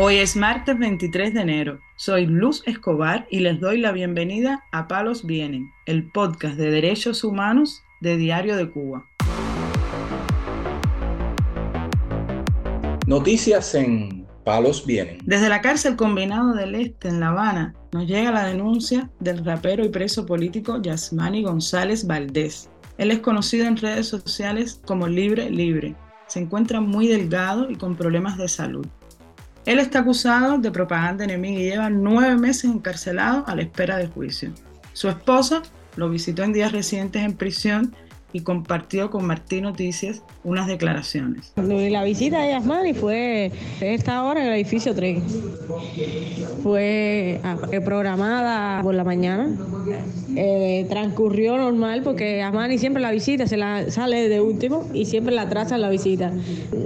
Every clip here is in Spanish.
Hoy es martes 23 de enero. Soy Luz Escobar y les doy la bienvenida a Palos Vienen, el podcast de derechos humanos de Diario de Cuba. Noticias en Palos Vienen. Desde la cárcel combinado del Este en La Habana nos llega la denuncia del rapero y preso político Yasmani González Valdés. Él es conocido en redes sociales como Libre Libre. Se encuentra muy delgado y con problemas de salud. Él está acusado de propaganda enemiga y lleva nueve meses encarcelado a la espera de juicio. Su esposa lo visitó en días recientes en prisión y compartió con Martín Noticias unas declaraciones. La visita de Yasmani fue esta hora en el edificio 3. Fue ah, programada por la mañana. Eh, transcurrió normal porque Yasmani siempre la visita, se la sale de último y siempre la trazan la visita.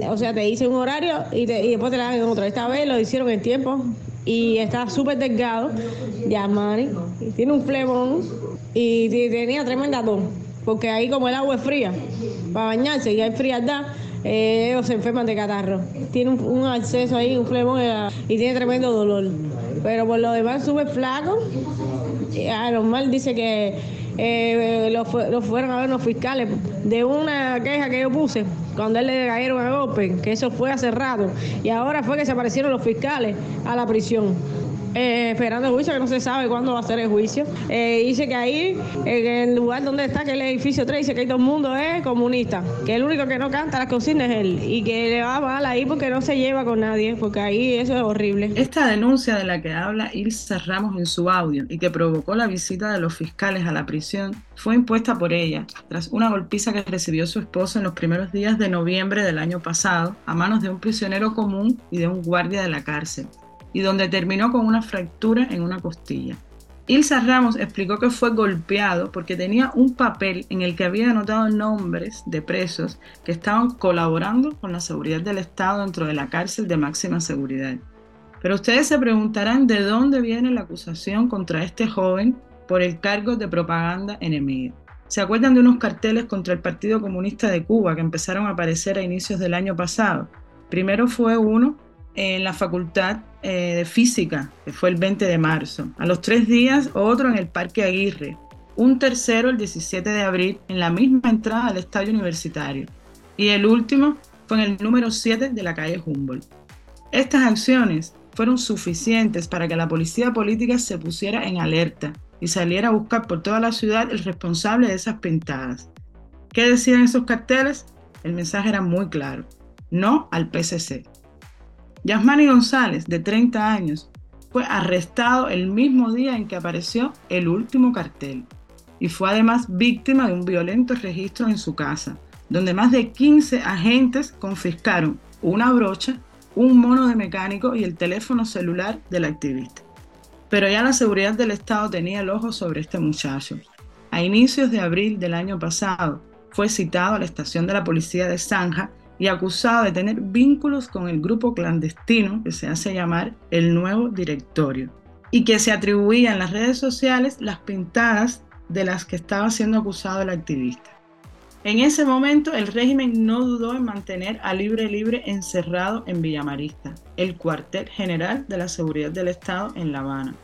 O sea, te dice un horario y, después te la dan en. Esta vez lo hicieron en tiempo y está súper delgado, Yasmani. Tiene un flemón y tenía tremenda tos porque ahí como el agua es fría, para bañarse y hay frialdad, eh, ellos se enferman de catarro. Tiene un, acceso ahí, un flemón eh, y tiene tremendo dolor. Pero por lo demás sube flaco. Y, ah, normal dice que eh, lo, fueron a ver los fiscales de una queja que yo puse cuando él le cayeron a golpe, que eso fue hace. Y ahora fue que se aparecieron los fiscales a la prisión. Eh, esperando el juicio, que no se sabe cuándo va a ser el juicio. Eh, dice que ahí, en el lugar donde está, que el edificio 3, dice que todo el mundo es comunista, que el único que no canta las cocinas es él y que le va mal ahí porque no se lleva con nadie, porque ahí eso es horrible. Esta denuncia de la que habla Ilsa Ramos en su audio y que provocó la visita de los fiscales a la prisión fue impuesta por ella tras una golpiza que recibió su esposo en los primeros días de noviembre del año pasado a manos de un prisionero común y de un guardia de la cárcel y donde terminó con una fractura en una costilla. Ilsa Ramos explicó que fue golpeado porque tenía un papel en el que había anotado nombres de presos que estaban colaborando con la seguridad del Estado dentro de la cárcel de máxima seguridad. Pero ustedes se preguntarán de dónde viene la acusación contra este joven por el cargo de propaganda enemiga. ¿Se acuerdan de unos carteles contra el Partido Comunista de Cuba que empezaron a aparecer a inicios del año pasado? Primero fue uno en la Facultad eh, de Física, que fue el 20 de marzo. A los tres días, otro en el Parque Aguirre. Un tercero el 17 de abril en la misma entrada al estadio universitario. Y el último fue en el número 7 de la calle Humboldt. Estas acciones fueron suficientes para que la policía política se pusiera en alerta y saliera a buscar por toda la ciudad el responsable de esas pintadas. ¿Qué decían esos carteles? El mensaje era muy claro. No al PCC. Yasmani González, de 30 años, fue arrestado el mismo día en que apareció el último cartel y fue además víctima de un violento registro en su casa, donde más de 15 agentes confiscaron una brocha, un mono de mecánico y el teléfono celular del activista. Pero ya la seguridad del Estado tenía el ojo sobre este muchacho. A inicios de abril del año pasado, fue citado a la estación de la policía de Zanja y acusado de tener vínculos con el grupo clandestino que se hace llamar el Nuevo Directorio y que se atribuía en las redes sociales las pintadas de las que estaba siendo acusado el activista. En ese momento el régimen no dudó en mantener a Libre Libre encerrado en Villamarista, el cuartel general de la seguridad del Estado en La Habana.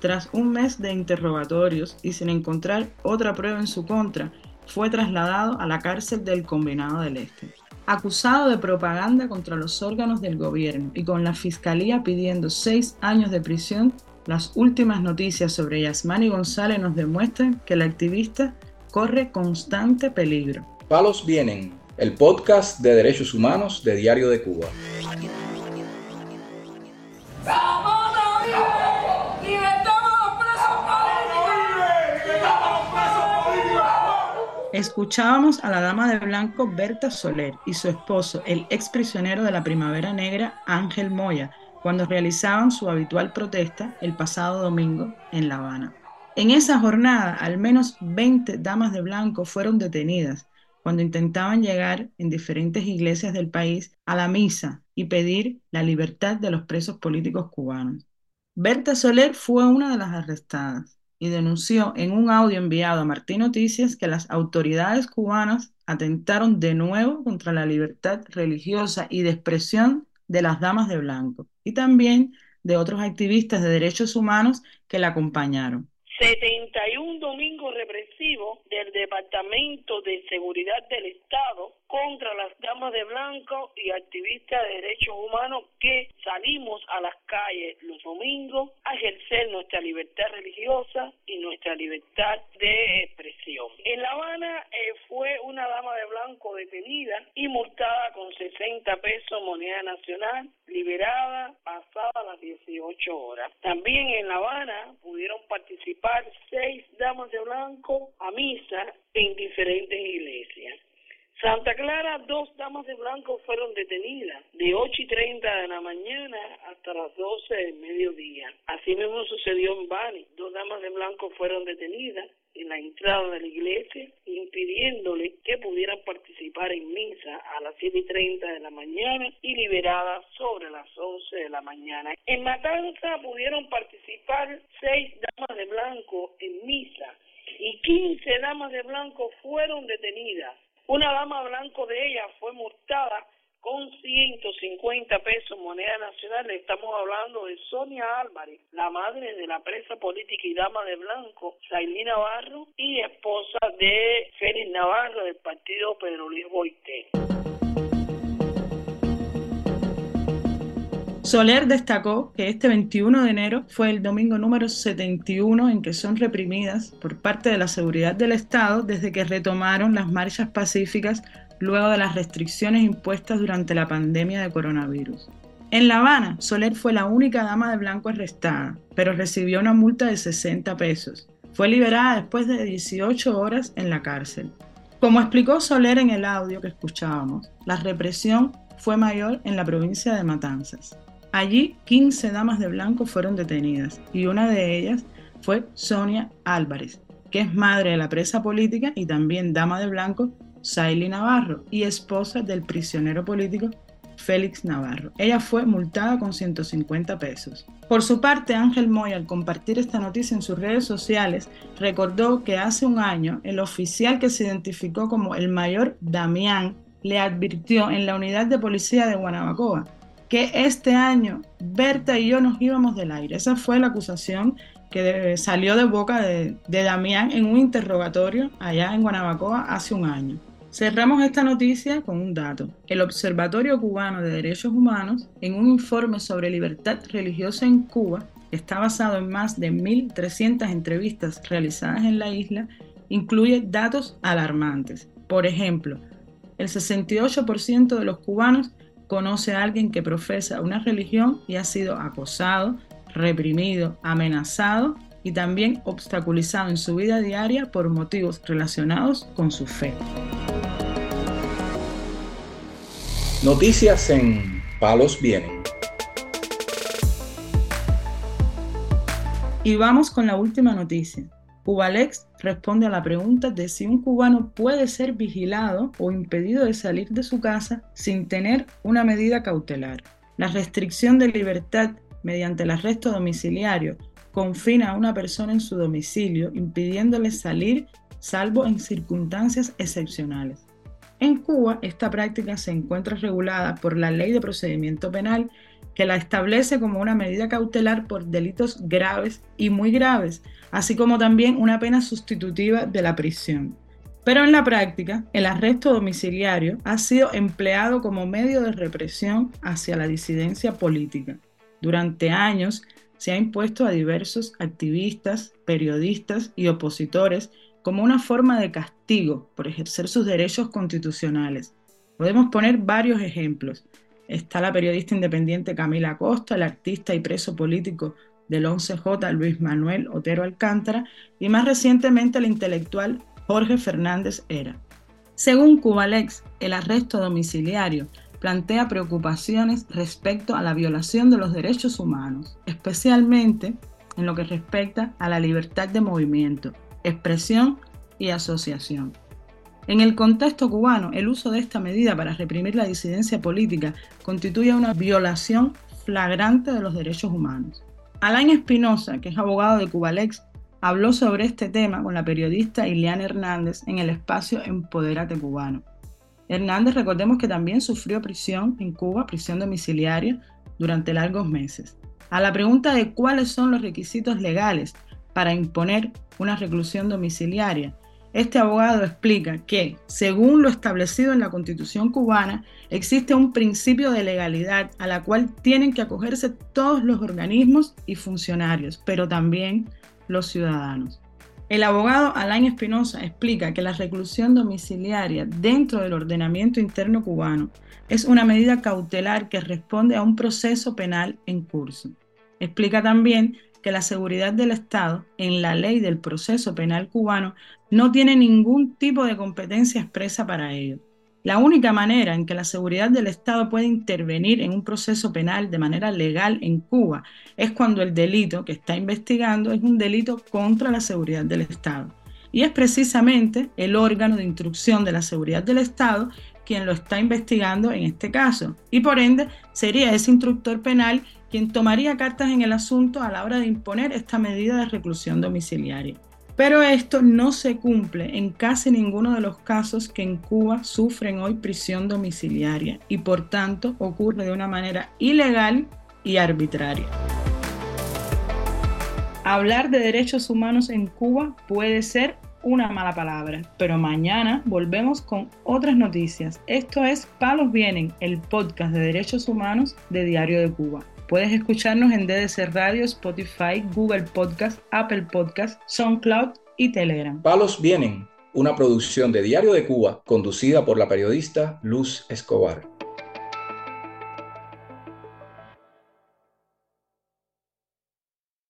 Tras un mes de interrogatorios y sin encontrar otra prueba en su contra, fue trasladado a la cárcel del Combinado del Este acusado de propaganda contra los órganos del gobierno y con la fiscalía pidiendo seis años de prisión, las últimas noticias sobre Yasmani González nos demuestran que el activista corre constante peligro. Palos Vienen, el podcast de derechos humanos de Diario de Cuba. Escuchábamos a la dama de blanco Berta Soler y su esposo, el ex prisionero de la Primavera Negra Ángel Moya, cuando realizaban su habitual protesta el pasado domingo en La Habana. En esa jornada, al menos 20 damas de blanco fueron detenidas cuando intentaban llegar en diferentes iglesias del país a la misa y pedir la libertad de los presos políticos cubanos. Berta Soler fue una de las arrestadas y denunció en un audio enviado a Martín Noticias que las autoridades cubanas atentaron de nuevo contra la libertad religiosa y de expresión de las Damas de Blanco y también de otros activistas de derechos humanos que la acompañaron. 71 domingos represivos del Departamento de Seguridad del Estado contra las damas de blanco y activistas de derechos humanos que salimos a las calles los domingos a ejercer nuestra libertad religiosa y nuestra libertad de expresión. En La Habana eh, fue una dama de blanco detenida y multada con 60 pesos moneda nacional, liberada pasada las 18 horas. También en La Habana pudieron participar seis damas de blanco a misa en diferentes iglesias. Santa Clara, dos damas de blanco fueron detenidas de 8 y 30 de la mañana hasta las 12 del mediodía. Así mismo sucedió en Bani. Dos damas de blanco fueron detenidas en la entrada de la iglesia, impidiéndole que pudieran participar en misa a las 7 y 30 de la mañana y liberadas sobre las 11 de la mañana. En Matanza pudieron participar seis damas de blanco en misa y 15 damas de blanco fueron detenidas una dama blanco de ella fue multada con 150 pesos moneda nacional. Estamos hablando de Sonia Álvarez, la madre de la presa política y dama de blanco, Sailí Navarro, y esposa de Félix Navarro del partido Pedro Luis Boité. Soler destacó que este 21 de enero fue el domingo número 71 en que son reprimidas por parte de la seguridad del Estado desde que retomaron las marchas pacíficas luego de las restricciones impuestas durante la pandemia de coronavirus. En La Habana, Soler fue la única dama de blanco arrestada, pero recibió una multa de 60 pesos. Fue liberada después de 18 horas en la cárcel. Como explicó Soler en el audio que escuchábamos, la represión fue mayor en la provincia de Matanzas. Allí 15 damas de blanco fueron detenidas y una de ellas fue Sonia Álvarez, que es madre de la presa política y también dama de blanco Saily Navarro y esposa del prisionero político Félix Navarro. Ella fue multada con 150 pesos. Por su parte, Ángel Moy, al compartir esta noticia en sus redes sociales, recordó que hace un año el oficial que se identificó como el mayor Damián le advirtió en la unidad de policía de Guanabacoa que este año Berta y yo nos íbamos del aire. Esa fue la acusación que salió de boca de, Damián en un interrogatorio allá en Guanabacoa hace un año. Cerramos esta noticia con un dato. El Observatorio Cubano de Derechos Humanos, en un informe sobre libertad religiosa en Cuba, está basado en más de 1.300 entrevistas realizadas en la isla, incluye datos alarmantes. Por ejemplo, el 68% de los cubanos conoce a alguien que profesa una religión y ha sido acosado, reprimido, amenazado y también obstaculizado en su vida diaria por motivos relacionados con su fe. Noticias en Palos Vienen. Y vamos con la última noticia. Cubalex responde a la pregunta de si un cubano puede ser vigilado o impedido de salir de su casa sin tener una medida cautelar. La restricción de libertad mediante el arresto domiciliario confina a una persona en su domicilio impidiéndole salir salvo en circunstancias excepcionales. En Cuba, esta práctica se encuentra regulada por la Ley de Procedimiento Penal que la establece como una medida cautelar por delitos graves y muy graves, así como también una pena sustitutiva de la prisión. Pero en la práctica, el arresto domiciliario ha sido empleado como medio de represión hacia la disidencia política. Durante años se ha impuesto a diversos activistas, periodistas y opositores como una forma de castigo por ejercer sus derechos constitucionales. Podemos poner varios ejemplos. Está la periodista independiente Camila Costa, el artista y preso político del 11J Luis Manuel Otero Alcántara y más recientemente el intelectual Jorge Fernández Era. Según Cubalex, el arresto domiciliario plantea preocupaciones respecto a la violación de los derechos humanos, especialmente en lo que respecta a la libertad de movimiento, expresión y asociación. En el contexto cubano, el uso de esta medida para reprimir la disidencia política constituye una violación flagrante de los derechos humanos. Alain Espinosa, que es abogado de Cubalex, habló sobre este tema con la periodista Ileana Hernández en el espacio Empodérate Cubano. Hernández, recordemos que también sufrió prisión en Cuba, prisión domiciliaria, durante largos meses. A la pregunta de cuáles son los requisitos legales para imponer una reclusión domiciliaria, este abogado explica que, según lo establecido en la Constitución cubana, existe un principio de legalidad a la cual tienen que acogerse todos los organismos y funcionarios, pero también los ciudadanos. El abogado Alain Espinosa explica que la reclusión domiciliaria dentro del ordenamiento interno cubano es una medida cautelar que responde a un proceso penal en curso. Explica también que la seguridad del Estado en la ley del proceso penal cubano no tiene ningún tipo de competencia expresa para ello. La única manera en que la seguridad del Estado puede intervenir en un proceso penal de manera legal en Cuba es cuando el delito que está investigando es un delito contra la seguridad del Estado. Y es precisamente el órgano de instrucción de la seguridad del Estado quien lo está investigando en este caso. Y por ende sería ese instructor penal quien tomaría cartas en el asunto a la hora de imponer esta medida de reclusión domiciliaria. Pero esto no se cumple en casi ninguno de los casos que en Cuba sufren hoy prisión domiciliaria y por tanto ocurre de una manera ilegal y arbitraria. Hablar de derechos humanos en Cuba puede ser una mala palabra, pero mañana volvemos con otras noticias. Esto es Palos Vienen, el podcast de derechos humanos de Diario de Cuba. Puedes escucharnos en DDC Radio, Spotify, Google Podcast, Apple Podcast, SoundCloud y Telegram. Palos Vienen, una producción de Diario de Cuba conducida por la periodista Luz Escobar.